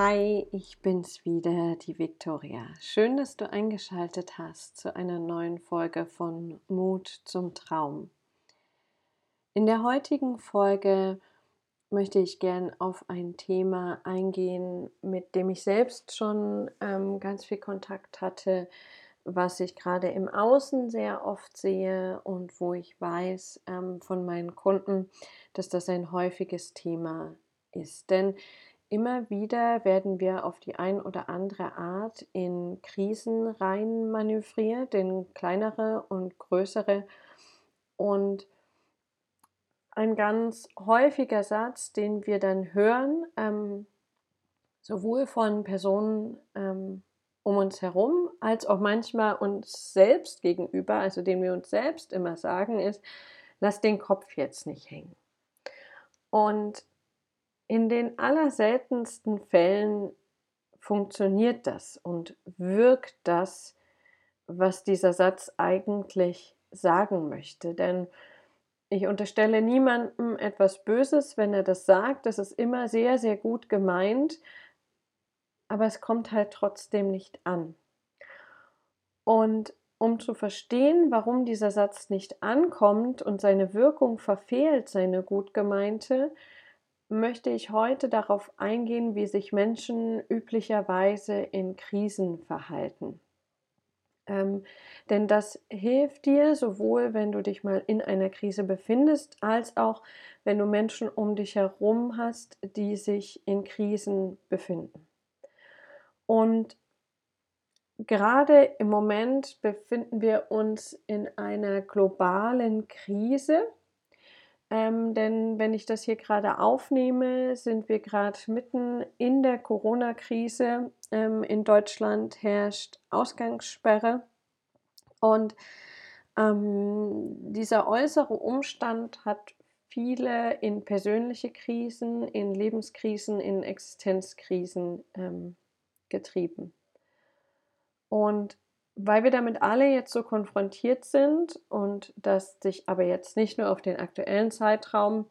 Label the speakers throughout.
Speaker 1: Hi, ich bin's wieder, die Viktoria. Schön, dass du eingeschaltet hast zu einer neuen Folge von Mut zum Traum. In der heutigen Folge möchte ich gern auf ein Thema eingehen, mit dem ich selbst schon ähm, ganz viel Kontakt hatte, was ich gerade im Außen sehr oft sehe und wo ich weiß ähm, von meinen Kunden, dass das ein häufiges Thema ist. Denn Immer wieder werden wir auf die ein oder andere Art in Krisen rein manövriert, in kleinere und größere. Und ein ganz häufiger Satz, den wir dann hören, ähm, sowohl von Personen ähm, um uns herum, als auch manchmal uns selbst gegenüber, also den wir uns selbst immer sagen, ist, lass den Kopf jetzt nicht hängen. Und in den allerseltensten Fällen funktioniert das und wirkt das, was dieser Satz eigentlich sagen möchte. Denn ich unterstelle niemandem etwas Böses, wenn er das sagt. Das ist immer sehr, sehr gut gemeint, aber es kommt halt trotzdem nicht an. Und um zu verstehen, warum dieser Satz nicht ankommt und seine Wirkung verfehlt, seine gut gemeinte, möchte ich heute darauf eingehen, wie sich Menschen üblicherweise in Krisen verhalten. Ähm, denn das hilft dir sowohl, wenn du dich mal in einer Krise befindest, als auch wenn du Menschen um dich herum hast, die sich in Krisen befinden. Und gerade im Moment befinden wir uns in einer globalen Krise ähm, denn wenn ich das hier gerade aufnehme, sind wir gerade mitten in der Corona-Krise. Ähm, in Deutschland herrscht Ausgangssperre. Und ähm, dieser äußere Umstand hat viele in persönliche Krisen, in Lebenskrisen, in Existenzkrisen ähm, getrieben. Und weil wir damit alle jetzt so konfrontiert sind und das sich aber jetzt nicht nur auf den aktuellen Zeitraum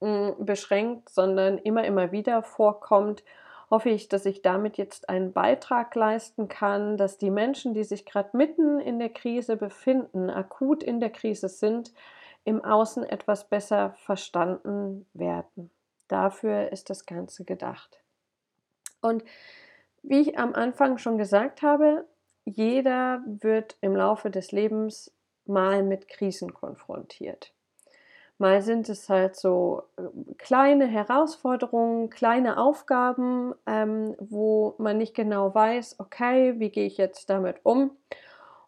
Speaker 1: mh, hm, beschränkt, sondern immer, immer wieder vorkommt, hoffe ich, dass ich damit jetzt einen Beitrag leisten kann, dass die Menschen, die sich gerade mitten in der Krise befinden, akut in der Krise sind, im Außen etwas besser verstanden werden. Dafür ist das Ganze gedacht. Und wie ich am Anfang schon gesagt habe, jeder wird im Laufe des Lebens mal mit Krisen konfrontiert. Mal sind es halt so äh, kleine Herausforderungen, kleine Aufgaben, ähm, wo man nicht genau weiß, okay, wie gehe ich jetzt damit um?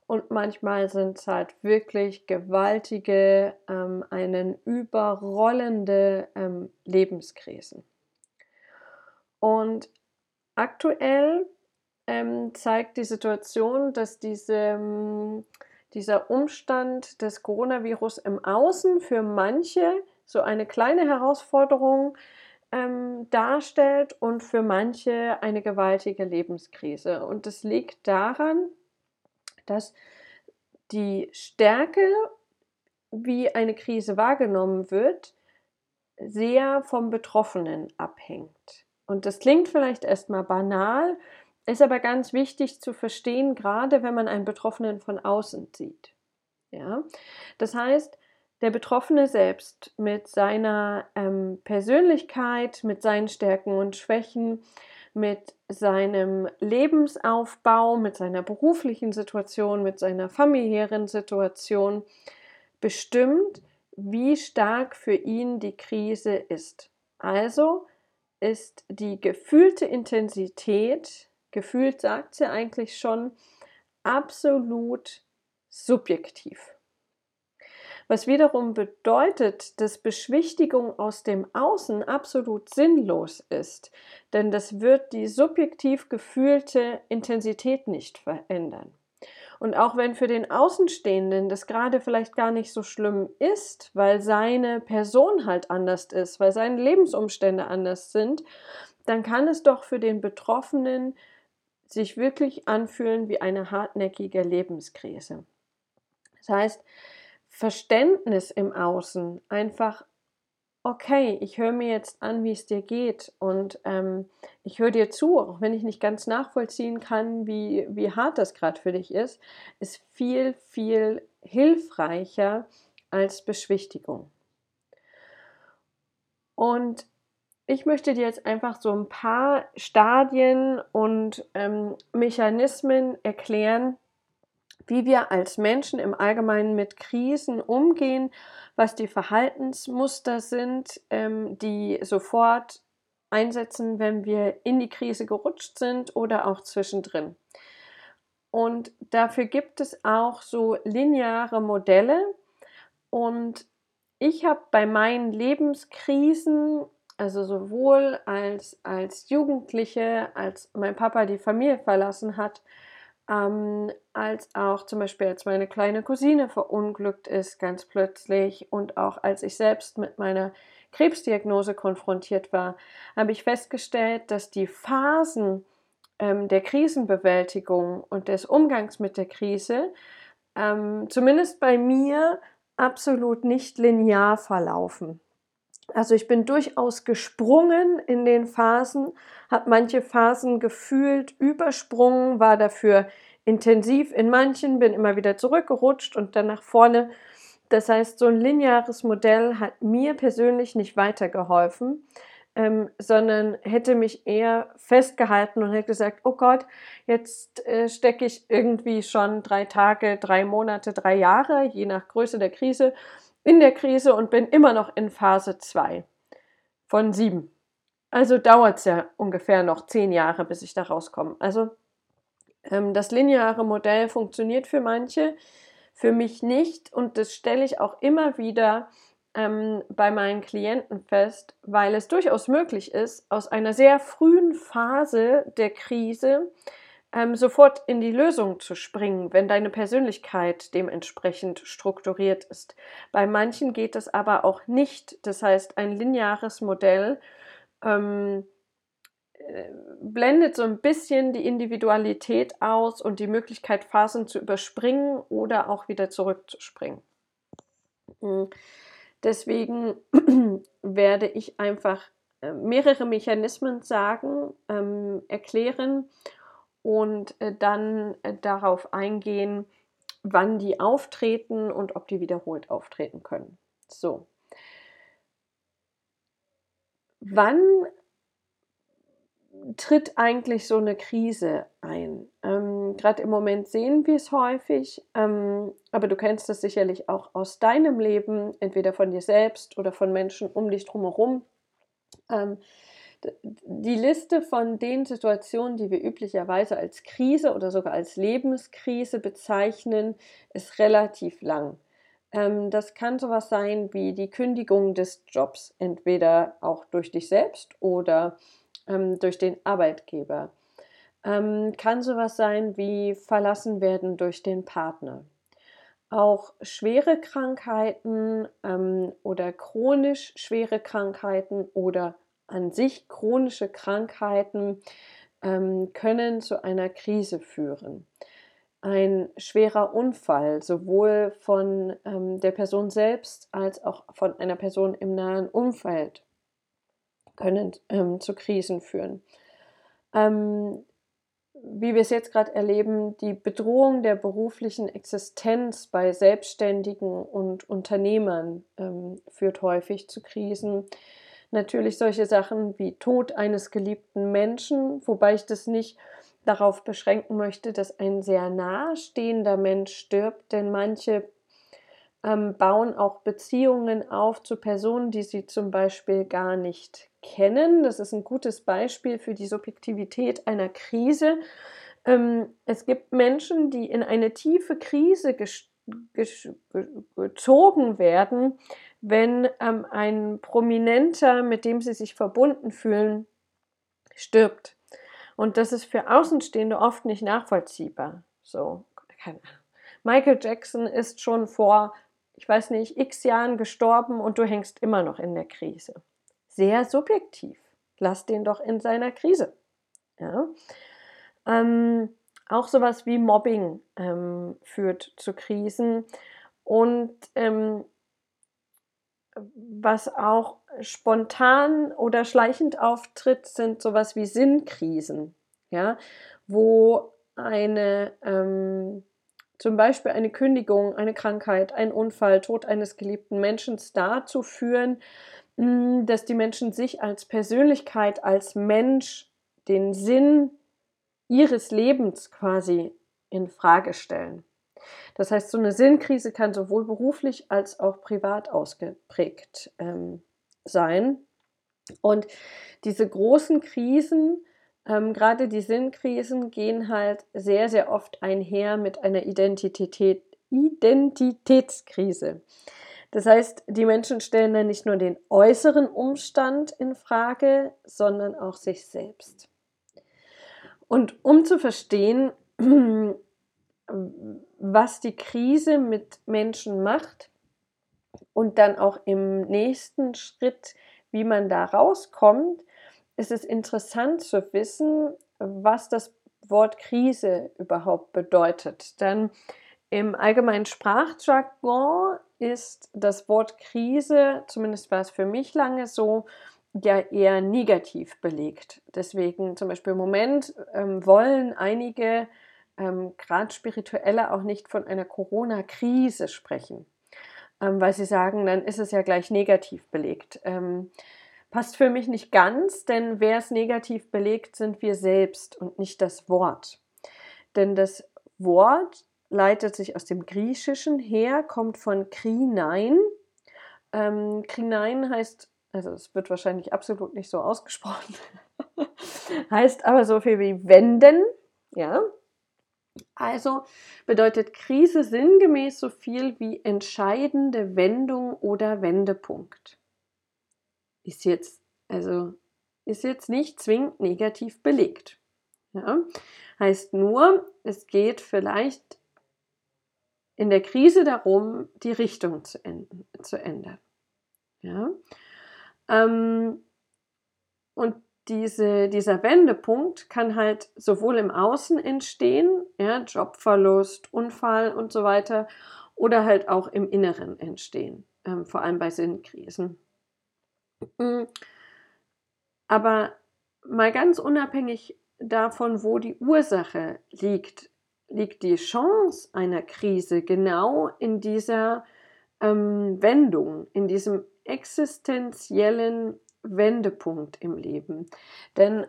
Speaker 1: Und manchmal sind es halt wirklich gewaltige, ähm, einen überrollende ähm, Lebenskrisen. Und aktuell ähm, zeigt die Situation, dass diese, ähm, dieser Umstand des Coronavirus im Außen für manche so eine kleine Herausforderung ähm, darstellt und für manche eine gewaltige Lebenskrise. Und das liegt daran, dass die Stärke, wie eine Krise wahrgenommen wird, sehr vom Betroffenen abhängt. Und das klingt vielleicht erstmal banal, ist aber ganz wichtig zu verstehen, gerade wenn man einen Betroffenen von außen sieht. Ja? Das heißt, der Betroffene selbst mit seiner ähm, Persönlichkeit, mit seinen Stärken und Schwächen, mit seinem Lebensaufbau, mit seiner beruflichen Situation, mit seiner familiären Situation bestimmt, wie stark für ihn die Krise ist. Also ist die gefühlte Intensität gefühlt sagt sie eigentlich schon, absolut subjektiv. Was wiederum bedeutet, dass Beschwichtigung aus dem Außen absolut sinnlos ist, denn das wird die subjektiv gefühlte Intensität nicht verändern. Und auch wenn für den Außenstehenden das gerade vielleicht gar nicht so schlimm ist, weil seine Person halt anders ist, weil seine Lebensumstände anders sind, dann kann es doch für den Betroffenen sich wirklich anfühlen wie eine hartnäckige Lebenskrise. Das heißt, Verständnis im Außen, einfach okay, ich höre mir jetzt an, wie es dir geht und ähm, ich höre dir zu, auch wenn ich nicht ganz nachvollziehen kann, wie, wie hart das gerade für dich ist, ist viel, viel hilfreicher als Beschwichtigung. Und ich möchte dir jetzt einfach so ein paar Stadien und ähm, Mechanismen erklären, wie wir als Menschen im Allgemeinen mit Krisen umgehen, was die Verhaltensmuster sind, ähm, die sofort einsetzen, wenn wir in die Krise gerutscht sind oder auch zwischendrin. Und dafür gibt es auch so lineare Modelle. Und ich habe bei meinen Lebenskrisen, also sowohl als, als Jugendliche, als mein Papa die Familie verlassen hat, ähm, als auch zum Beispiel, als meine kleine Cousine verunglückt ist, ganz plötzlich, und auch als ich selbst mit meiner Krebsdiagnose konfrontiert war, habe ich festgestellt, dass die Phasen ähm, der Krisenbewältigung und des Umgangs mit der Krise ähm, zumindest bei mir absolut nicht linear verlaufen. Also ich bin durchaus gesprungen in den Phasen, habe manche Phasen gefühlt übersprungen, war dafür intensiv in manchen, bin immer wieder zurückgerutscht und dann nach vorne. Das heißt, so ein lineares Modell hat mir persönlich nicht weitergeholfen, ähm, sondern hätte mich eher festgehalten und hätte gesagt, oh Gott, jetzt äh, stecke ich irgendwie schon drei Tage, drei Monate, drei Jahre, je nach Größe der Krise in der Krise und bin immer noch in Phase 2 von 7. Also dauert es ja ungefähr noch zehn Jahre, bis ich da rauskomme. Also ähm, das lineare Modell funktioniert für manche, für mich nicht und das stelle ich auch immer wieder ähm, bei meinen Klienten fest, weil es durchaus möglich ist, aus einer sehr frühen Phase der Krise ähm, sofort in die Lösung zu springen, wenn deine Persönlichkeit dementsprechend strukturiert ist. Bei manchen geht es aber auch nicht. Das heißt, ein lineares Modell ähm, äh, blendet so ein bisschen die Individualität aus und die Möglichkeit, Phasen zu überspringen oder auch wieder zurückzuspringen. Hm. Deswegen werde ich einfach äh, mehrere Mechanismen sagen, ähm, erklären und äh, dann äh, darauf eingehen, wann die auftreten und ob die wiederholt auftreten können. So. Wann tritt eigentlich so eine Krise ein? Ähm, Gerade im Moment sehen wir es häufig, ähm, aber du kennst es sicherlich auch aus deinem Leben, entweder von dir selbst oder von Menschen um dich drumherum. Ähm, die Liste von den Situationen, die wir üblicherweise als Krise oder sogar als Lebenskrise bezeichnen, ist relativ lang. Ähm, das kann sowas sein wie die Kündigung des Jobs, entweder auch durch dich selbst oder ähm, durch den Arbeitgeber. Ähm, kann sowas sein wie verlassen werden durch den Partner. Auch schwere Krankheiten oder chronisch schwere Krankheiten oder an sich chronische Krankheiten ähm, können zu einer Krise führen. Ein schwerer Unfall, sowohl von ähm, der Person selbst als auch von einer Person im nahen Umfeld, können ähm, zu Krisen führen. Ähm, wie wir es jetzt gerade erleben, die Bedrohung der beruflichen Existenz bei Selbstständigen und Unternehmern ähm, führt häufig zu Krisen natürlich solche Sachen wie Tod eines geliebten Menschen, wobei ich das nicht darauf beschränken möchte, dass ein sehr nahestehender Mensch stirbt, denn manche ähm, bauen auch Beziehungen auf zu Personen, die sie zum Beispiel gar nicht kennen. Das ist ein gutes Beispiel für die Subjektivität einer Krise. Ähm, es gibt Menschen, die in eine tiefe Krise gezogen werden, wenn ähm, ein Prominenter, mit dem sie sich verbunden fühlen, stirbt. Und das ist für Außenstehende oft nicht nachvollziehbar. So, Michael Jackson ist schon vor, ich weiß nicht, x Jahren gestorben und du hängst immer noch in der Krise. Sehr subjektiv. Lass den doch in seiner Krise. Ja? Ähm, auch sowas wie Mobbing ähm, führt zu Krisen. Und ähm, was auch spontan oder schleichend auftritt, sind sowas wie Sinnkrisen, ja, wo eine ähm, zum Beispiel eine Kündigung, eine Krankheit, ein Unfall, Tod eines geliebten Menschen dazu führen, hm, dass die Menschen sich als Persönlichkeit, als Mensch den Sinn ihres Lebens quasi in Frage stellen. Das heißt, so eine Sinnkrise kann sowohl beruflich als auch privat ausgeprägt ähm, sein. Und diese großen Krisen, ähm, gerade die Sinnkrisen, gehen halt sehr, sehr oft einher mit einer Identität, Identitätskrise. Das heißt, die Menschen stellen dann nicht nur den äußeren Umstand in Frage, sondern auch sich selbst. Und um zu verstehen, was die Krise mit Menschen macht und dann auch im nächsten Schritt, wie man da rauskommt, ist es interessant zu wissen, was das Wort Krise überhaupt bedeutet. Denn im allgemeinen Sprachjargon ist das Wort Krise, zumindest war es für mich lange so, ja eher negativ belegt. Deswegen zum Beispiel im Moment ähm, wollen einige ähm, gerade Spirituelle auch nicht von einer Corona-Krise sprechen, ähm, weil sie sagen, dann ist es ja gleich negativ belegt. Ähm, passt für mich nicht ganz, denn wer es negativ belegt, sind wir selbst und nicht das Wort. Denn das Wort leitet sich aus dem Griechischen her, kommt von krinein. Ähm, krinein heißt, also es wird wahrscheinlich absolut nicht so ausgesprochen, heißt aber so viel wie wenden, ja. Also bedeutet Krise sinngemäß so viel wie entscheidende Wendung oder Wendepunkt. Ist jetzt, also ist jetzt nicht zwingend negativ belegt. Ja? Heißt nur, es geht vielleicht in der Krise darum, die Richtung zu, enden, zu ändern. Ja? Ähm, und diese, dieser Wendepunkt kann halt sowohl im Außen entstehen, ja, Jobverlust, Unfall und so weiter, oder halt auch im Inneren entstehen, ähm, vor allem bei Sinnkrisen. Mm. Aber mal ganz unabhängig davon, wo die Ursache liegt, liegt die Chance einer Krise genau in dieser ähm, Wendung, in diesem existenziellen Wendepunkt im Leben. Denn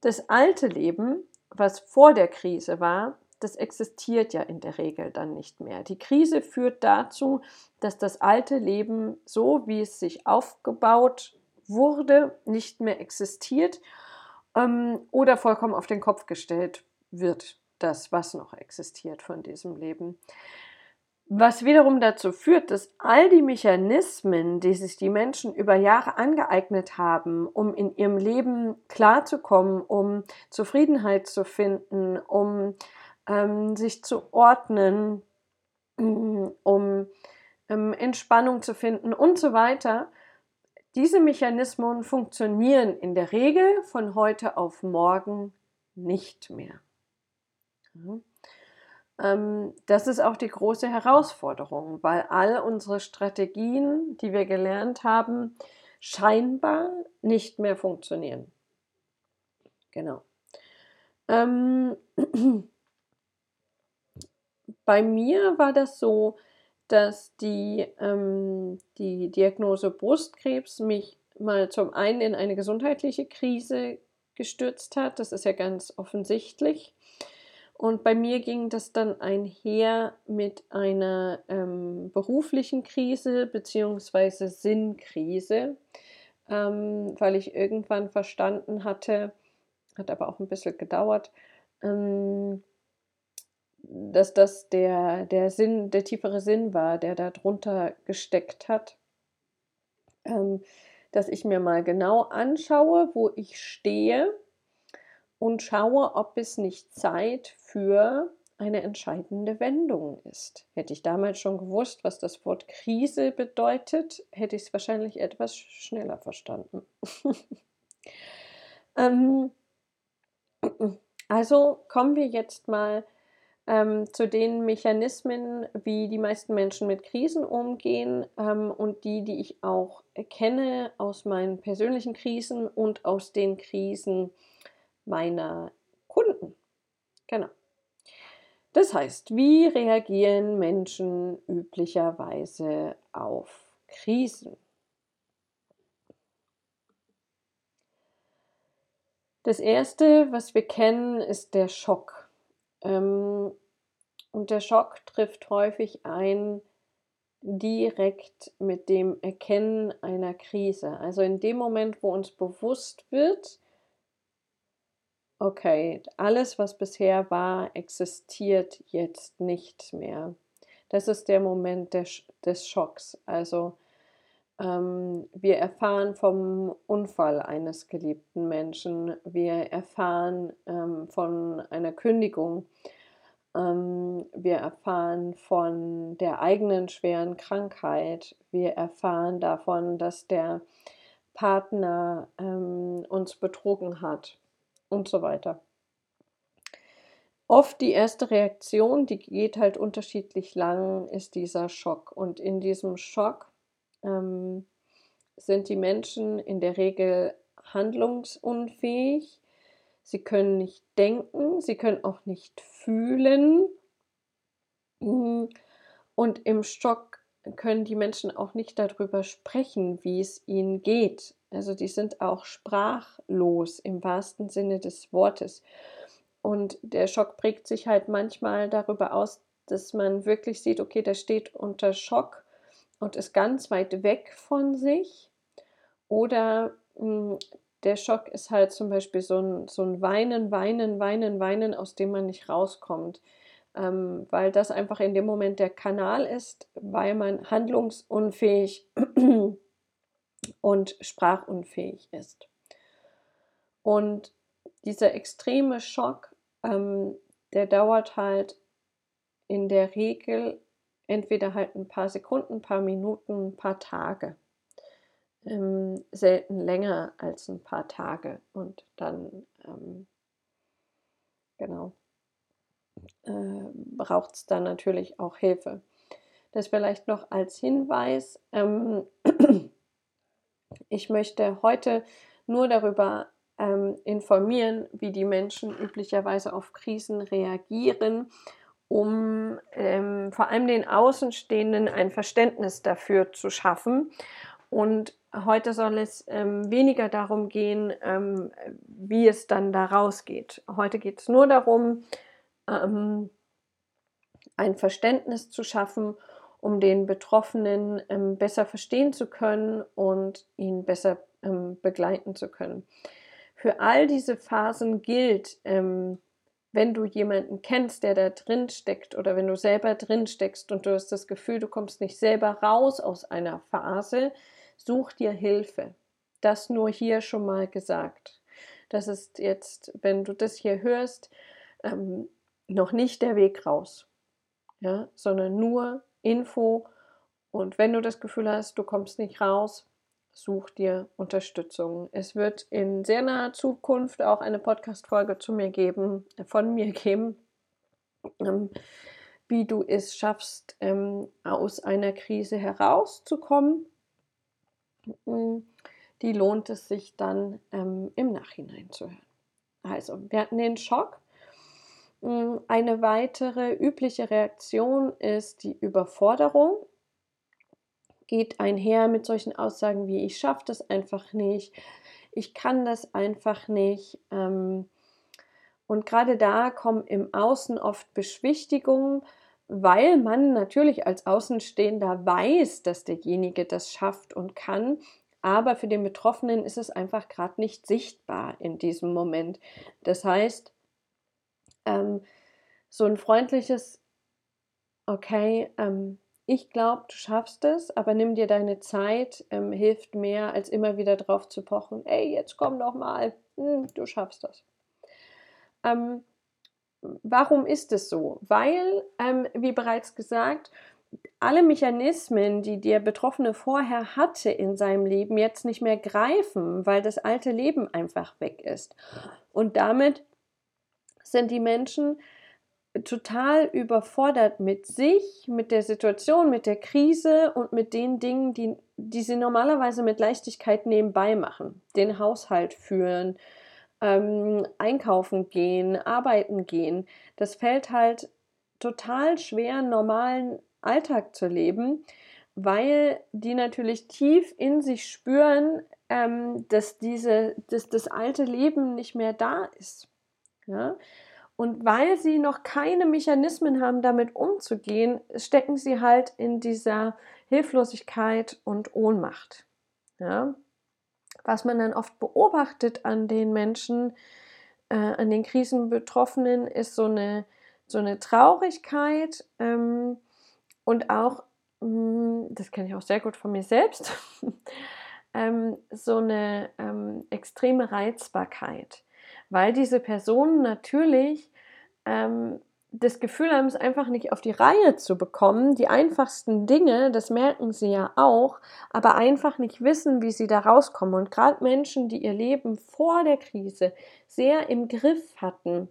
Speaker 1: das alte Leben, was vor der Krise war, das existiert ja in der Regel dann nicht mehr. Die Krise führt dazu, dass das alte Leben, so wie es sich aufgebaut wurde, nicht mehr existiert ähm, oder vollkommen auf den Kopf gestellt wird, das, was noch existiert von diesem Leben. Was wiederum dazu führt, dass all die Mechanismen, die sich die Menschen über Jahre angeeignet haben, um in ihrem Leben klarzukommen, um Zufriedenheit zu finden, um ähm, sich zu ordnen, um ähm, Entspannung zu finden und so weiter, diese Mechanismen funktionieren in der Regel von heute auf morgen nicht mehr. Ja. Ähm, das ist auch die große Herausforderung, weil all unsere Strategien, die wir gelernt haben, scheinbar nicht mehr funktionieren. Genau. Ähm, bei mir war das so, dass die, ähm, die Diagnose Brustkrebs mich mal zum einen in eine gesundheitliche Krise gestürzt hat. Das ist ja ganz offensichtlich. Und bei mir ging das dann einher mit einer ähm, beruflichen Krise bzw. Sinnkrise, ähm, weil ich irgendwann verstanden hatte, hat aber auch ein bisschen gedauert, ähm, dass das der, der Sinn, der tiefere Sinn war, der da drunter gesteckt hat. Ähm, dass ich mir mal genau anschaue, wo ich stehe und schaue, ob es nicht Zeit für eine entscheidende Wendung ist. Hätte ich damals schon gewusst, was das Wort Krise bedeutet, hätte ich es wahrscheinlich etwas schneller verstanden. ähm, also kommen wir jetzt mal ähm, zu den Mechanismen, wie die meisten Menschen mit Krisen umgehen ähm, und die, die ich auch kenne aus meinen persönlichen Krisen und aus den Krisen meiner Kunden. Genau. Das heißt, wie reagieren Menschen üblicherweise auf Krisen? Das Erste, was wir kennen, ist der Schock. Ähm, und der Schock trifft häufig ein direkt mit dem Erkennen einer Krise. Also in dem Moment, wo uns bewusst wird, okay, alles, was bisher war, existiert jetzt nicht mehr. Das ist der Moment des, des Schocks. Also ähm, wir erfahren vom Unfall eines geliebten Menschen, wir erfahren ähm, von einer Kündigung, ähm, wir erfahren von der eigenen schweren Krankheit, wir erfahren davon, dass der Partner ähm, uns betrogen hat und so weiter. Oft die erste Reaktion, die geht halt unterschiedlich lang, ist dieser Schock. Und in diesem Schock ähm, sind die Menschen in der Regel handlungsunfähig. Sie können nicht denken, sie können auch nicht fühlen. Und im Schock können die Menschen auch nicht darüber sprechen, wie es ihnen geht. Also die sind auch sprachlos im wahrsten Sinne des Wortes. Und der Schock prägt sich halt manchmal darüber aus, dass man wirklich sieht, okay, der steht unter Schock und ist ganz weit weg von sich. Oder mh, hm, der Schock ist halt zum Beispiel so ein, so ein Weinen, Weinen, Weinen, Weinen, aus dem man nicht rauskommt. Ähm, weil das einfach in dem Moment der Kanal ist, weil man handlungsunfähig und sprachunfähig ist. Und dieser extreme Schock, ähm, der dauert halt in der Regel entweder halt ein paar Sekunden, ein paar Minuten, ein paar Tage. Ähm, selten länger als ein paar Tage. Und dann, ähm, genau, äh, braucht es dann natürlich auch Hilfe. Das vielleicht noch als Hinweis. Ähm, ich möchte heute nur darüber ähm, informieren, wie die Menschen üblicherweise auf Krisen reagieren, um ähm, vor allem den Außenstehenden ein Verständnis dafür zu schaffen. Und heute soll es ähm, weniger darum gehen, ähm, wie es dann da rausgeht. Heute geht es nur darum, ähm, ein Verständnis zu schaffen um den Betroffenen ähm, besser verstehen zu können und ihn besser ähm, begleiten zu können. Für all diese Phasen gilt, ähm, wenn du jemanden kennst, der da drin steckt oder wenn du selber drin steckst und du hast das Gefühl, du kommst nicht selber raus aus einer Phase, such dir Hilfe. Das nur hier schon mal gesagt. Das ist jetzt, wenn du das hier hörst, ähm, noch nicht der Weg raus, ja, sondern nur Info. Und wenn du das Gefühl hast, du kommst nicht raus, such dir Unterstützung. Es wird in sehr naher Zukunft auch eine Podcast-Folge zu mir geben, äh, von mir geben, ähm, wie du es schaffst, ähm, aus einer Krise herauszukommen. Mm, die lohnt es sich dann ähm, im Nachhinein zu hören. Also, wir hatten den Schock, eine weitere übliche Reaktion ist die Überforderung. Geht einher mit solchen Aussagen wie ich schaffe das einfach nicht, ich kann das einfach nicht. Ähm, und gerade da kommen im Außen oft Beschwichtigungen, weil man natürlich als Außenstehender weiß, dass derjenige das schafft und kann. Aber für den Betroffenen ist es einfach gerade nicht sichtbar in diesem Moment. Das heißt, ähm, so ein freundliches, okay, ähm, ich glaube, du schaffst es, aber nimm dir deine Zeit, ähm, hilft mehr, als immer wieder drauf zu pochen, ey, jetzt komm doch mal, hm, du schaffst das. Ähm, warum ist es so? Weil, ähm, wie bereits gesagt, alle Mechanismen, die der Betroffene vorher hatte in seinem Leben, jetzt nicht mehr greifen, weil das alte Leben einfach weg ist. Und damit sind die Menschen total überfordert mit sich, mit der Situation, mit der Krise und mit den Dingen, die, die sie normalerweise mit Leichtigkeit nebenbei machen. Den Haushalt führen, ähm, einkaufen gehen, arbeiten gehen. Das fällt halt total schwer, normalen Alltag zu leben, weil die natürlich tief in sich spüren, ähm, dass, diese, dass das alte Leben nicht mehr da ist. Ja? Und weil sie noch keine Mechanismen haben, damit umzugehen, stecken sie halt in dieser Hilflosigkeit und Ohnmacht. Ja? Was man dann oft beobachtet an den Menschen, äh, an den Krisenbetroffenen, ist so eine, so eine Traurigkeit ähm, und auch, mh, hm, das kenne ich auch sehr gut von mir selbst, ähm, so eine ähm, extreme Reizbarkeit weil diese Personen natürlich ähm, das Gefühl haben, es einfach nicht auf die Reihe zu bekommen. Die einfachsten Dinge, das merken sie ja auch, aber einfach nicht wissen, wie sie da rauskommen. Und gerade Menschen, die ihr Leben vor der Krise sehr im Griff hatten,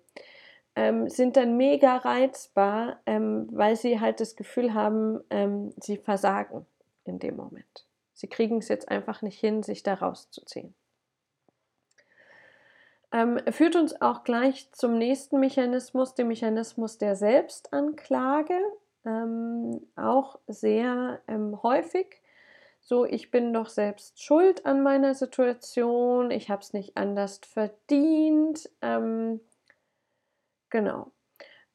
Speaker 1: ähm, sind dann mega reizbar, ähm, weil sie halt das Gefühl haben, ähm, sie versagen in dem Moment. Sie kriegen es jetzt einfach nicht hin, sich da rauszuziehen. Ähm, führt uns auch gleich zum nächsten Mechanismus, dem Mechanismus der Selbstanklage. Ähm, auch sehr ähm, häufig. So, ich bin doch selbst schuld an meiner Situation, ich habe es nicht anders verdient. Ähm, genau.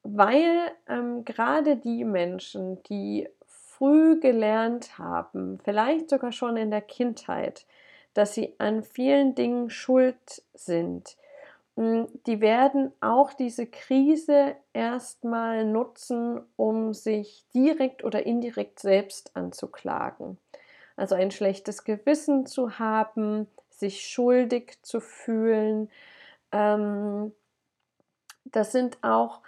Speaker 1: Weil ähm, gerade die Menschen, die früh gelernt haben, vielleicht sogar schon in der Kindheit, dass sie an vielen Dingen schuld sind, die werden auch diese Krise erstmal nutzen, um sich direkt oder indirekt selbst anzuklagen. Also ein schlechtes Gewissen zu haben, sich schuldig zu fühlen. Ähm, das sind auch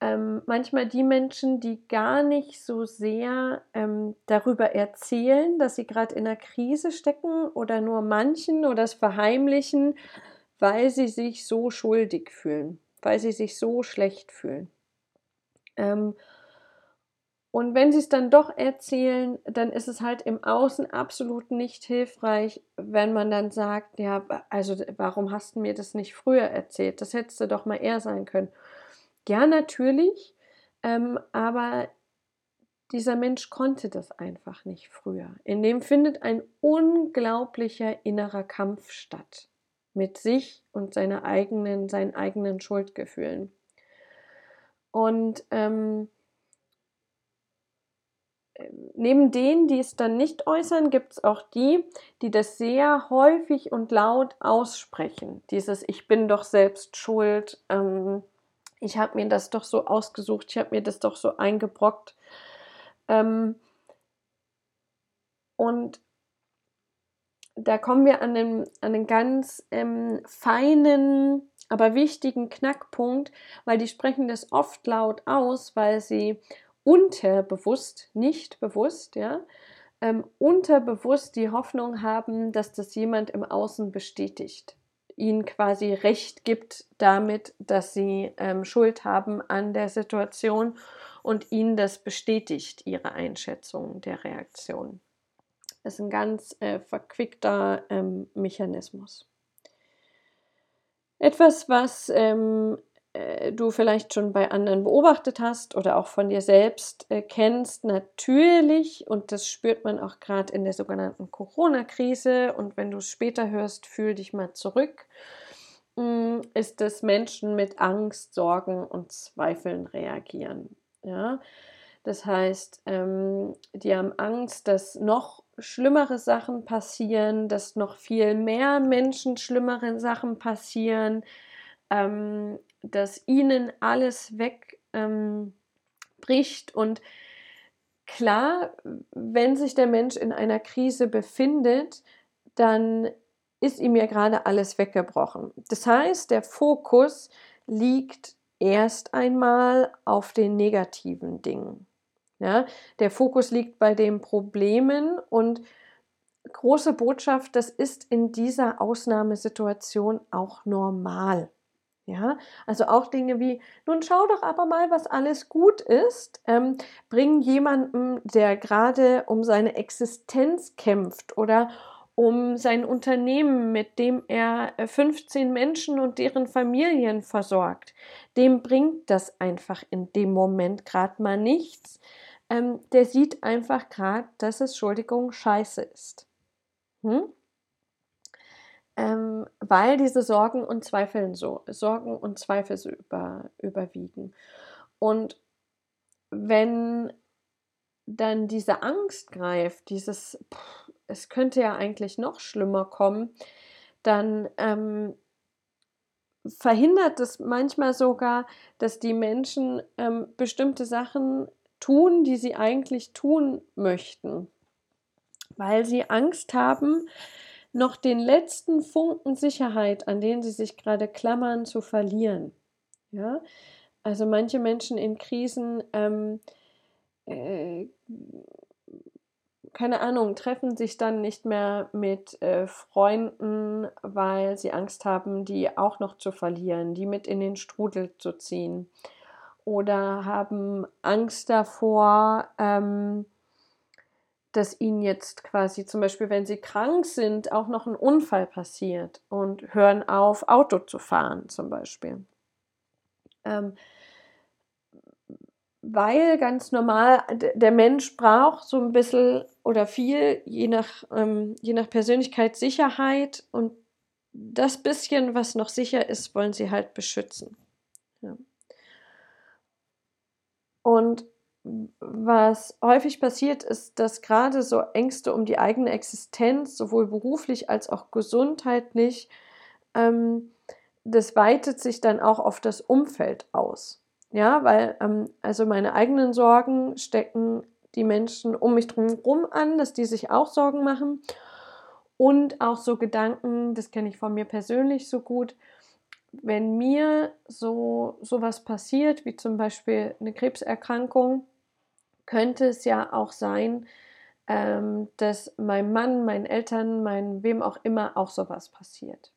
Speaker 1: ähm, manchmal die Menschen, die gar nicht so sehr ähm, darüber erzählen, dass sie gerade in einer Krise stecken oder nur manchen oder es verheimlichen, weil sie sich so schuldig fühlen, weil sie sich so schlecht fühlen. Ähm, und wenn sie es dann doch erzählen, dann ist es halt im Außen absolut nicht hilfreich, wenn man dann sagt, ja, also warum hast du mir das nicht früher erzählt? Das hättest du doch mal eher sein können. Ja, natürlich, ähm, aber dieser Mensch konnte das einfach nicht früher. In dem findet ein unglaublicher innerer Kampf statt mit sich und seiner eigenen, seinen eigenen Schuldgefühlen. Und ähm, neben denen, die es dann nicht äußern, gibt es auch die, die das sehr häufig und laut aussprechen. Dieses Ich bin doch selbst schuld, ähm, ich habe mir das doch so ausgesucht, ich habe mir das doch so eingebrockt. Ähm, und da kommen wir an einen, an einen ganz ähm, feinen, aber wichtigen Knackpunkt, weil die sprechen das oft laut aus, weil sie unterbewusst, nicht bewusst, ja, ähm, unterbewusst die Hoffnung haben, dass das jemand im Außen bestätigt, ihnen quasi Recht gibt damit, dass sie ähm, Schuld haben an der Situation und ihnen das bestätigt, ihre Einschätzung der Reaktion. Das ist ein ganz äh, verquickter ähm, Mechanismus. Etwas, was ähm, äh, du vielleicht schon bei anderen beobachtet hast oder auch von dir selbst äh, kennst, natürlich, und das spürt man auch gerade in der sogenannten Corona-Krise, und wenn du es später hörst, fühl dich mal zurück, mh, mm, ist, dass Menschen mit Angst, Sorgen und Zweifeln reagieren. Ja? Das heißt, ähm, die haben Angst, dass noch schlimmere Sachen passieren, dass noch viel mehr Menschen schlimmere Sachen passieren, ähm, dass ihnen alles wegbricht. Ähm, und klar, wenn sich der Mensch in einer Krise befindet, dann ist ihm ja gerade alles weggebrochen. Das heißt, der Fokus liegt erst einmal auf den negativen Dingen. Ja, der Fokus liegt bei den Problemen und große Botschaft, das ist in dieser Ausnahmesituation auch normal. Ja, also auch Dinge wie, nun schau doch aber mal, was alles gut ist, ähm, bringen jemandem, der gerade um seine Existenz kämpft oder um sein Unternehmen, mit dem er 15 äh, Menschen und deren Familien versorgt, dem bringt das einfach in dem Moment gerade mal nichts. Ähm, der sieht einfach gerade, dass es, Entschuldigung, scheiße ist. Hm? ähm, weil diese Sorgen und Zweifel so, Sorgen und Zweifel so über, überwiegen. Und wenn dann diese Angst greift, dieses, pff, es könnte ja eigentlich noch schlimmer kommen, dann ähm, verhindert es manchmal sogar, dass die Menschen ähm, bestimmte Sachen tun, die sie eigentlich tun möchten, weil sie Angst haben, noch den letzten Funken Sicherheit, an den sie sich gerade klammern, zu verlieren. Ja, also manche Menschen in Krisen, ähm, äh, keine Ahnung, treffen sich dann nicht mehr mit äh, Freunden, weil sie Angst haben, die auch noch zu verlieren, die mit in den Strudel zu ziehen. Oder haben Angst davor, ähm, dass ihnen jetzt quasi zum Beispiel, wenn sie krank sind, auch noch ein Unfall passiert und hören auf, Auto zu fahren zum Beispiel. Ähm, weil ganz normal der Mensch braucht so ein bisschen oder viel, je nach, ähm, je nach Persönlichkeit, Sicherheit und das bisschen, was noch sicher ist, wollen sie halt beschützen. Ja. Und was häufig passiert, ist, dass gerade so Ängste um die eigene Existenz, sowohl beruflich als auch gesundheitlich, ähm, das weitet sich dann auch auf das Umfeld aus. Ja, weil ähm, also meine eigenen Sorgen stecken die Menschen um mich herum an, dass die sich auch Sorgen machen. Und auch so Gedanken, das kenne ich von mir persönlich so gut, wenn mir so sowas passiert, wie zum Beispiel eine Krebserkrankung, könnte es ja auch sein, ähm, dass meinem Mann, meinen Eltern, meinen wem auch immer auch sowas passiert.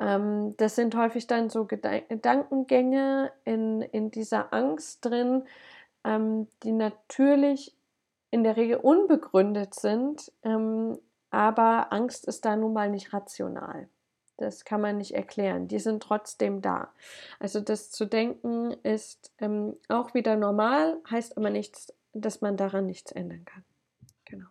Speaker 1: Ähm, das sind häufig dann so Gedankengänge in, in dieser Angst drin, ähm, die natürlich in der Regel unbegründet sind, ähm, aber Angst ist da nun mal nicht rational. Das kann man nicht erklären. Die sind trotzdem da. Also das zu denken ist ähm, auch wieder normal, heißt aber nichts, dass man daran nichts ändern kann. Genau.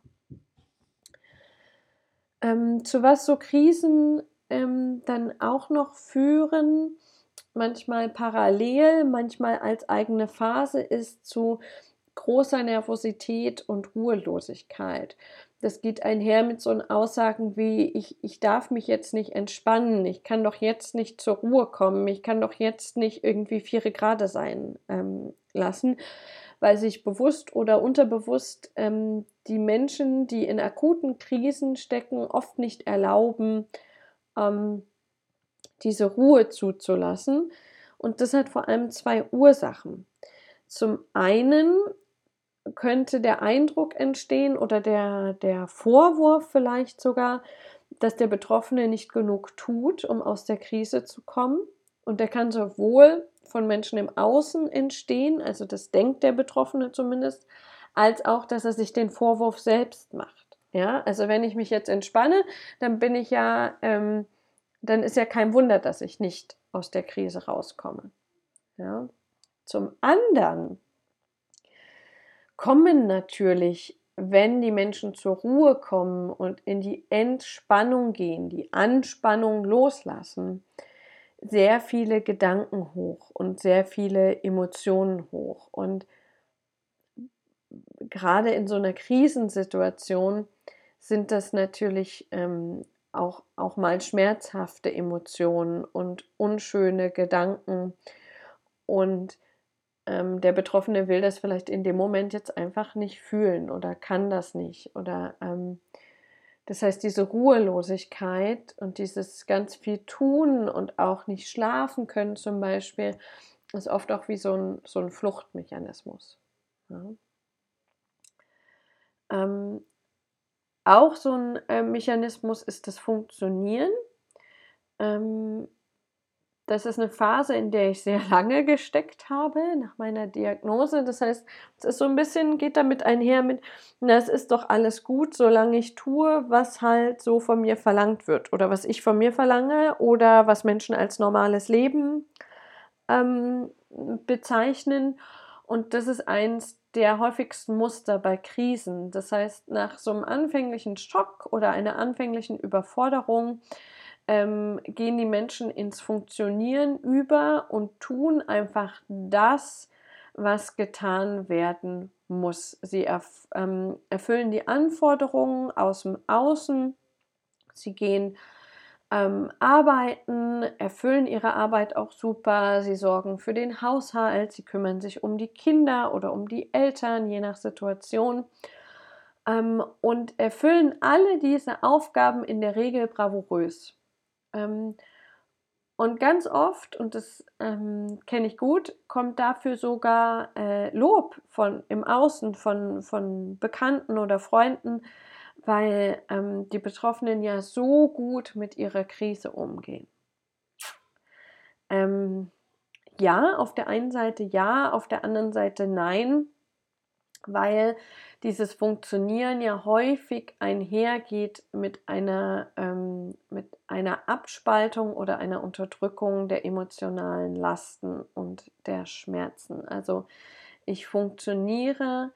Speaker 1: Ähm, zu was so Krisen ähm, dann auch noch führen, manchmal parallel, manchmal als eigene Phase, ist zu großer Nervosität und Ruhelosigkeit. Das geht einher mit so Aussagen wie, ich, ich darf mich jetzt nicht entspannen, ich kann doch jetzt nicht zur Ruhe kommen, ich kann doch jetzt nicht irgendwie vier Grade sein ähm, lassen, weil sich bewusst oder unterbewusst ähm, die Menschen, die in akuten Krisen stecken, oft nicht erlauben, ähm, diese Ruhe zuzulassen. Und das hat vor allem zwei Ursachen. Zum einen könnte der Eindruck entstehen oder der, der Vorwurf vielleicht sogar, dass der Betroffene nicht genug tut, um aus der Krise zu kommen. Und der kann sowohl von Menschen im Außen entstehen, also das denkt der Betroffene zumindest, als auch, dass er sich den Vorwurf selbst macht. Ja, also wenn ich mich jetzt entspanne, dann bin ich ja, ähm, dann ist ja kein Wunder, dass ich nicht aus der Krise rauskomme. Ja. Zum anderen kommen natürlich, wenn die Menschen zur Ruhe kommen und in die Entspannung gehen, die Anspannung loslassen, sehr viele Gedanken hoch und sehr viele Emotionen hoch. Und gerade in so einer Krisensituation sind das natürlich ähm, auch, auch mal schmerzhafte Emotionen und unschöne Gedanken. Und ähm, der Betroffene will das vielleicht in dem Moment jetzt einfach nicht fühlen oder kann das nicht. Oder ähm, das heißt, diese Ruhelosigkeit und dieses ganz viel tun und auch nicht schlafen können zum Beispiel, ist oft auch wie so ein, so ein Fluchtmechanismus. Ja. Ähm, auch so ein äh, Mechanismus ist das Funktionieren. Ähm, das ist eine Phase, in der ich sehr lange gesteckt habe nach meiner Diagnose. Das heißt, es ist so ein bisschen, geht damit einher mit, na, es ist doch alles gut, solange ich tue, was halt so von mir verlangt wird oder was ich von mir verlange oder was Menschen als normales Leben ähm, bezeichnen. Und das ist eins der häufigsten Muster bei Krisen. Das heißt, nach so einem anfänglichen Schock oder einer anfänglichen Überforderung ähm, gehen die Menschen ins Funktionieren über und tun einfach das, was getan werden muss. Sie erf ähm, erfüllen die Anforderungen aus dem Außen. Sie gehen ähm, arbeiten, erfüllen ihre Arbeit auch super. Sie sorgen für den Haushalt, sie kümmern sich um die Kinder oder um die Eltern, je nach Situation. Ähm, und erfüllen alle diese Aufgaben in der Regel bravourös. Ähm, und ganz oft, und das ähm, kenne ich gut, kommt dafür sogar äh, Lob von im Außen von, von Bekannten oder Freunden, weil ähm, die Betroffenen ja so gut mit ihrer Krise umgehen. Ähm, ja, auf der einen Seite ja, auf der anderen Seite nein, weil dieses Funktionieren ja häufig einhergeht mit einer, ähm, mit einer Abspaltung oder einer Unterdrückung der emotionalen Lasten und der Schmerzen. Also ich funktioniere,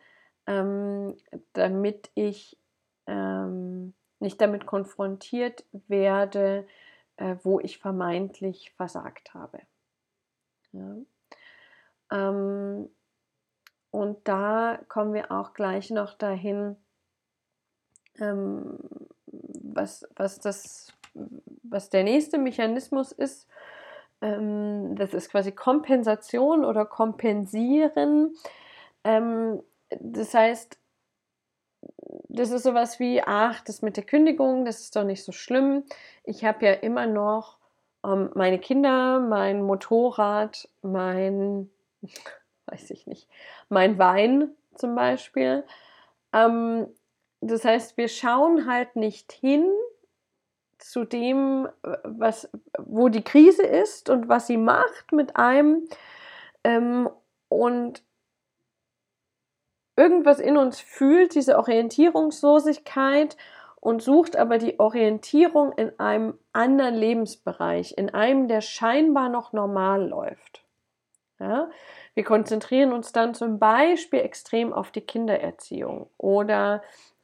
Speaker 1: ähm, damit ich ähm, nicht damit konfrontiert werde, äh, wo ich vermeintlich versagt habe. Ja. Ähm, und da kommen wir auch gleich noch dahin, ähm, was, was, das, was der nächste Mechanismus ist. Ähm, das ist quasi Kompensation oder Kompensieren. Ähm, das heißt, das ist sowas wie, ach, das mit der Kündigung, das ist doch nicht so schlimm. Ich habe ja immer noch ähm, meine Kinder, mein Motorrad, mein weiß ich nicht, mein Wein zum Beispiel. Ähm, das heißt, wir schauen halt nicht hin zu dem, was, wo die Krise ist und was sie macht mit einem. Ähm, und irgendwas in uns fühlt diese Orientierungslosigkeit und sucht aber die Orientierung in einem anderen Lebensbereich, in einem, der scheinbar noch normal läuft. Ja? Wir konzentrieren uns dann zum Beispiel extrem auf die Kindererziehung oder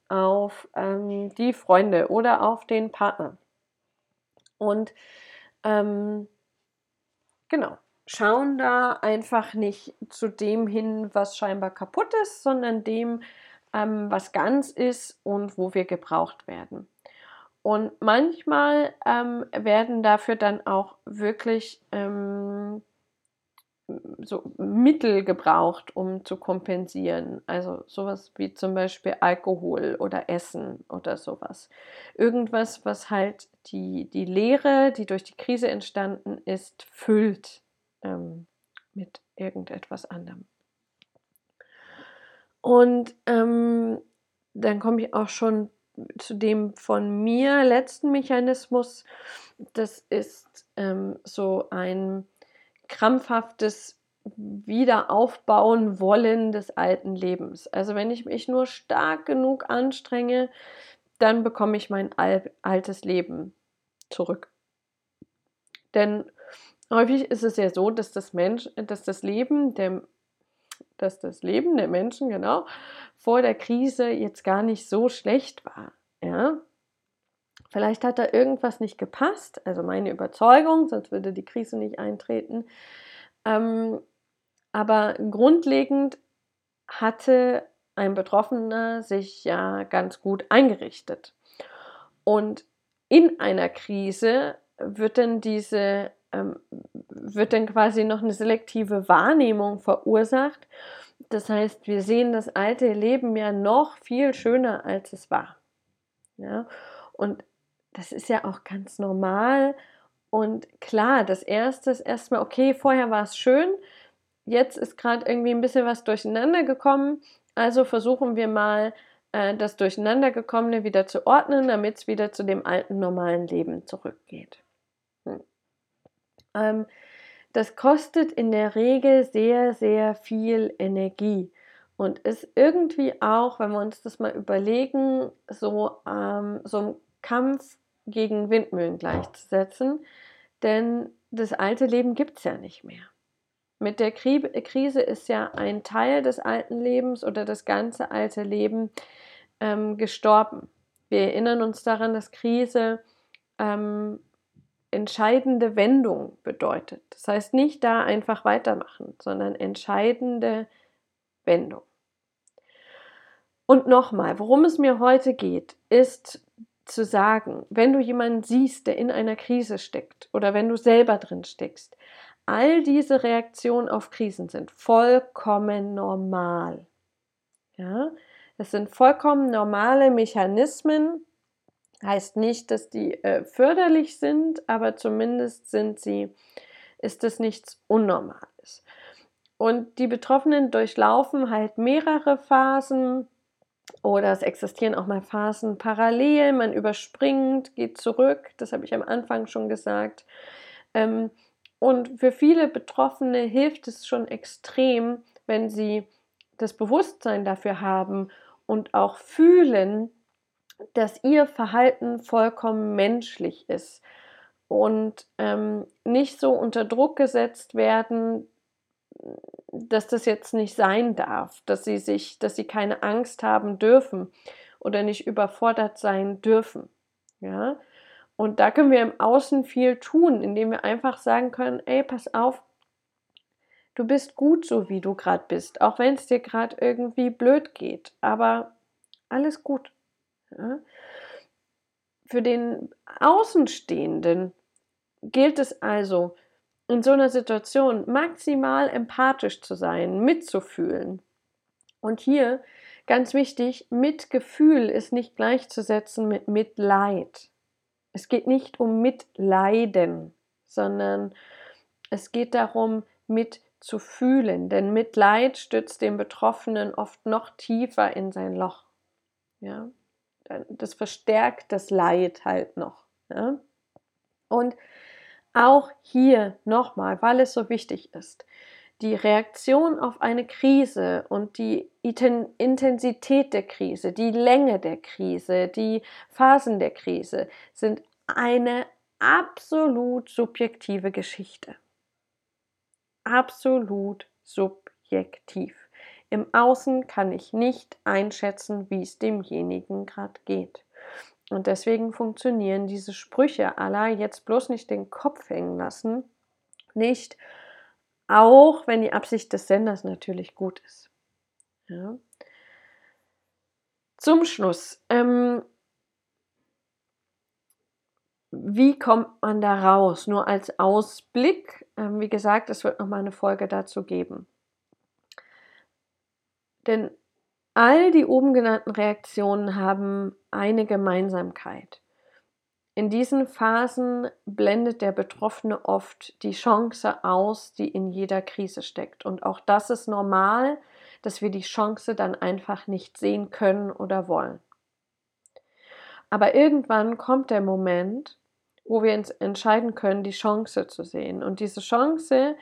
Speaker 1: auf ähm, die Freunde oder auf den Partner. Und ähm, genau, schauen da einfach nicht zu dem hin, was scheinbar kaputt ist, sondern dem, ähm, was ganz ist und wo wir gebraucht werden. Und manchmal ähm, werden dafür dann auch wirklich ähm, so Mittel gebraucht, um zu kompensieren. Also sowas wie zum Beispiel Alkohol oder Essen oder sowas. Irgendwas, was halt die, die Leere, die durch die Krise entstanden ist, füllt ähm, mit irgendetwas anderem. Und ähm, dann komme ich auch schon zu dem von mir letzten Mechanismus. Das ist ähm, so ein krampfhaftes Wiederaufbauen wollen des alten Lebens. Also wenn ich mich nur stark genug anstrenge, dann bekomme ich mein altes Leben zurück. Denn häufig ist es ja so, dass das Mensch, dass das Leben der, dass das Leben der Menschen genau vor der Krise jetzt gar nicht so schlecht war. Ja, Vielleicht hat da irgendwas nicht gepasst, also meine Überzeugung, sonst würde die Krise nicht eintreten. Ähm, aber grundlegend hatte ein Betroffener sich ja ganz gut eingerichtet. Und in einer Krise wird dann diese, ähm, wird dann quasi noch eine selektive Wahrnehmung verursacht. Das heißt, wir sehen das alte Leben ja noch viel schöner, als es war. Ja? Und das ist ja auch ganz normal. Und klar, das erste ist erstmal, okay, vorher war es schön, jetzt ist gerade irgendwie ein bisschen was durcheinander gekommen. Also versuchen wir mal, äh, das Durcheinandergekommene wieder zu ordnen, damit es wieder zu dem alten normalen Leben zurückgeht. Hm. Ähm, das kostet in der Regel sehr, sehr viel Energie und ist irgendwie auch, wenn wir uns das mal überlegen, so, ähm, so ein Kampf gegen Windmühlen gleichzusetzen, denn das alte Leben gibt es ja nicht mehr. Mit der Krise ist ja ein Teil des alten Lebens oder das ganze alte Leben ähm, gestorben. Wir erinnern uns daran, dass Krise ähm, entscheidende Wendung bedeutet. Das heißt nicht da einfach weitermachen, sondern entscheidende Wendung. Und nochmal, worum es mir heute geht, ist zu sagen, wenn du jemanden siehst, der in einer Krise steckt oder wenn du selber drin steckst, all diese Reaktionen auf Krisen sind vollkommen normal. Ja, es sind vollkommen normale Mechanismen. Heißt nicht, dass die äh, förderlich sind, aber zumindest sind sie, ist es nichts Unnormales. Und die Betroffenen durchlaufen halt mehrere Phasen oder es existieren auch mal Phasen parallel, man überspringt, geht zurück, das habe ich am Anfang schon gesagt. Ähm, und für viele Betroffene hilft es schon extrem, wenn sie das Bewusstsein dafür haben und auch fühlen, dass ihr Verhalten vollkommen menschlich ist und ähm, nicht so unter Druck gesetzt werden, dass das jetzt nicht sein darf, dass sie sich, dass sie keine Angst haben dürfen oder nicht überfordert sein dürfen. Ja? Und da können wir im Außen viel tun, indem wir einfach sagen können, ey, pass auf, du bist gut so, wie du gerade bist, auch wenn es dir gerade irgendwie blöd geht, aber alles gut. Ja? Für den Außenstehenden gilt es also, in so einer Situation maximal empathisch zu sein, mitzufühlen. Und hier ganz wichtig, Mitgefühl ist nicht gleichzusetzen mit Mitleid. Es geht nicht um Mitleiden, sondern es geht darum, mitzufühlen, denn Mitleid stützt den Betroffenen oft noch tiefer in sein Loch. Ja? Das verstärkt das Leid halt noch. Ja? Und auch hier nochmal, weil es so wichtig ist, die Reaktion auf eine Krise und die Intensität der Krise, die Länge der Krise, die Phasen der Krise sind eine absolut subjektive Geschichte. Absolut subjektiv. Im Außen kann ich nicht einschätzen, wie es demjenigen gerade geht. Und deswegen funktionieren diese Sprüche aller jetzt bloß nicht den Kopf hängen lassen, nicht, auch wenn die Absicht des Senders natürlich gut ist. Ja. Zum Schluss, ähm, wie kommt man da raus? Nur als Ausblick, ähm, wie gesagt, es wird noch mal eine Folge dazu geben. Denn All die oben genannten Reaktionen haben eine Gemeinsamkeit. In diesen Phasen blendet der Betroffene oft die Chance aus, die in jeder Krise steckt. Und auch das ist normal, dass wir die Chance dann einfach nicht sehen können oder wollen. Aber irgendwann kommt der Moment, wo wir uns entscheiden können, die Chance zu sehen. Und diese Chance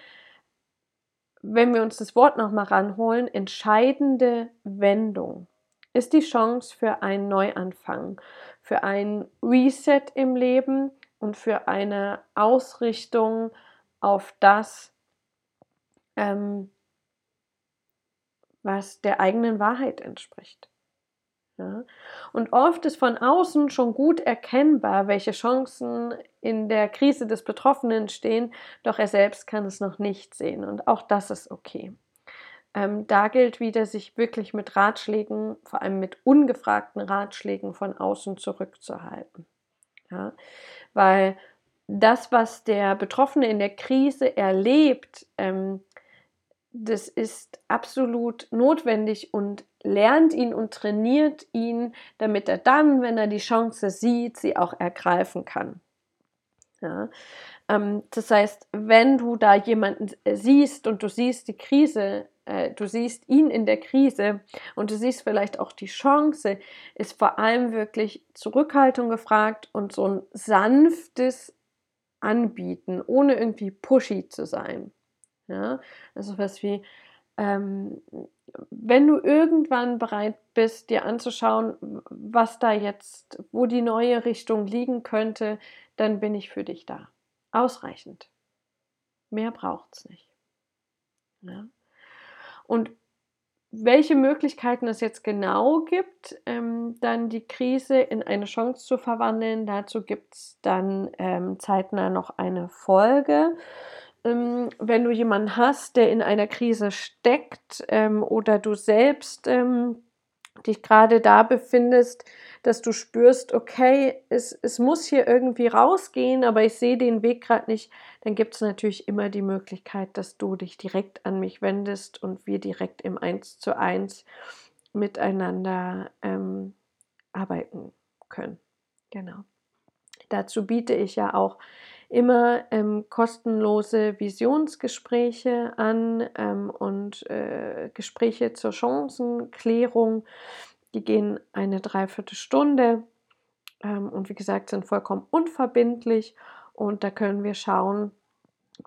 Speaker 1: wenn wir uns das Wort nochmal ranholen, entscheidende Wendung ist die Chance für einen Neuanfang, für ein Reset im Leben und für eine Ausrichtung auf das, ähm, was der eigenen Wahrheit entspricht. Ja? Und oft ist von außen schon gut erkennbar, welche Chancen in der Krise des Betroffenen stehen, doch er selbst kann es noch nicht sehen. Und auch das ist okay. Ähm, da gilt wieder, sich wirklich mit Ratschlägen, vor allem mit ungefragten Ratschlägen von außen zurückzuhalten. Ja? Weil das, was der Betroffene in der Krise erlebt, ähm, das ist absolut notwendig und lernt ihn und trainiert ihn, damit er dann, wenn er die Chance sieht, sie auch ergreifen kann. Ja. Ähm, das heißt, wenn du da jemanden siehst und du siehst die Krise, äh, du siehst ihn in der Krise und du siehst vielleicht auch die Chance, ist vor allem wirklich Zurückhaltung gefragt und so ein sanftes anbieten, ohne irgendwie pushy zu sein. Ja, also was wie, ähm, wenn du irgendwann bereit bist, dir anzuschauen, was da jetzt, wo die neue Richtung liegen könnte, dann bin ich für dich da. Ausreichend. Mehr braucht es nicht. Ja. Und welche Möglichkeiten es jetzt genau gibt, ähm, dann die Krise in eine Chance zu verwandeln, dazu gibt es dann ähm, zeitnah noch eine Folge wenn du jemanden hast, der in einer Krise steckt ähm, oder du selbst ähm, dich gerade da befindest, dass du spürst, okay, es, es muss hier irgendwie rausgehen, aber ich sehe den Weg gerade nicht, dann gibt es natürlich immer die Möglichkeit, dass du dich direkt an mich wendest und wir direkt im Eins zu eins miteinander ähm, arbeiten können. Genau. Dazu biete ich ja auch immer ähm, kostenlose Visionsgespräche an ähm, und äh, Gespräche zur Chancenklärung. Die gehen eine Dreiviertelstunde ähm, und wie gesagt sind vollkommen unverbindlich und da können wir schauen,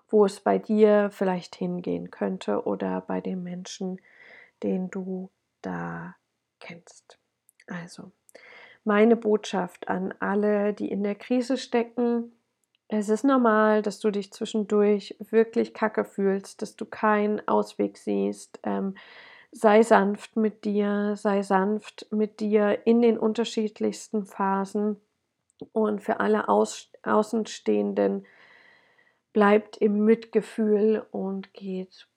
Speaker 1: wo es bei dir vielleicht hingehen könnte oder bei dem Menschen, den du da kennst. Also, meine Botschaft an alle, die in der Krise stecken, es ist normal, dass du dich zwischendurch wirklich kacke fühlst, dass du keinen Ausweg siehst. Ähm, sei sanft mit dir, sei sanft mit dir in den unterschiedlichsten Phasen. Und für alle Aus Außenstehenden bleibt im Mitgefühl und geht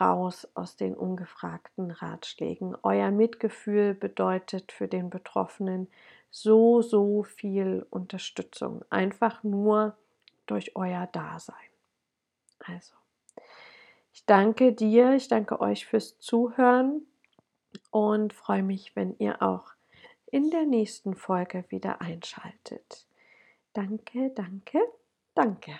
Speaker 1: raus aus den ungefragten Ratschlägen. Euer Mitgefühl bedeutet für den Betroffenen so, so viel Unterstützung. Einfach nur durch euer Dasein. Also, ich danke dir, ich danke euch fürs Zuhören und freue mich, wenn ihr auch in der nächsten Folge wieder einschaltet. Danke, danke, danke.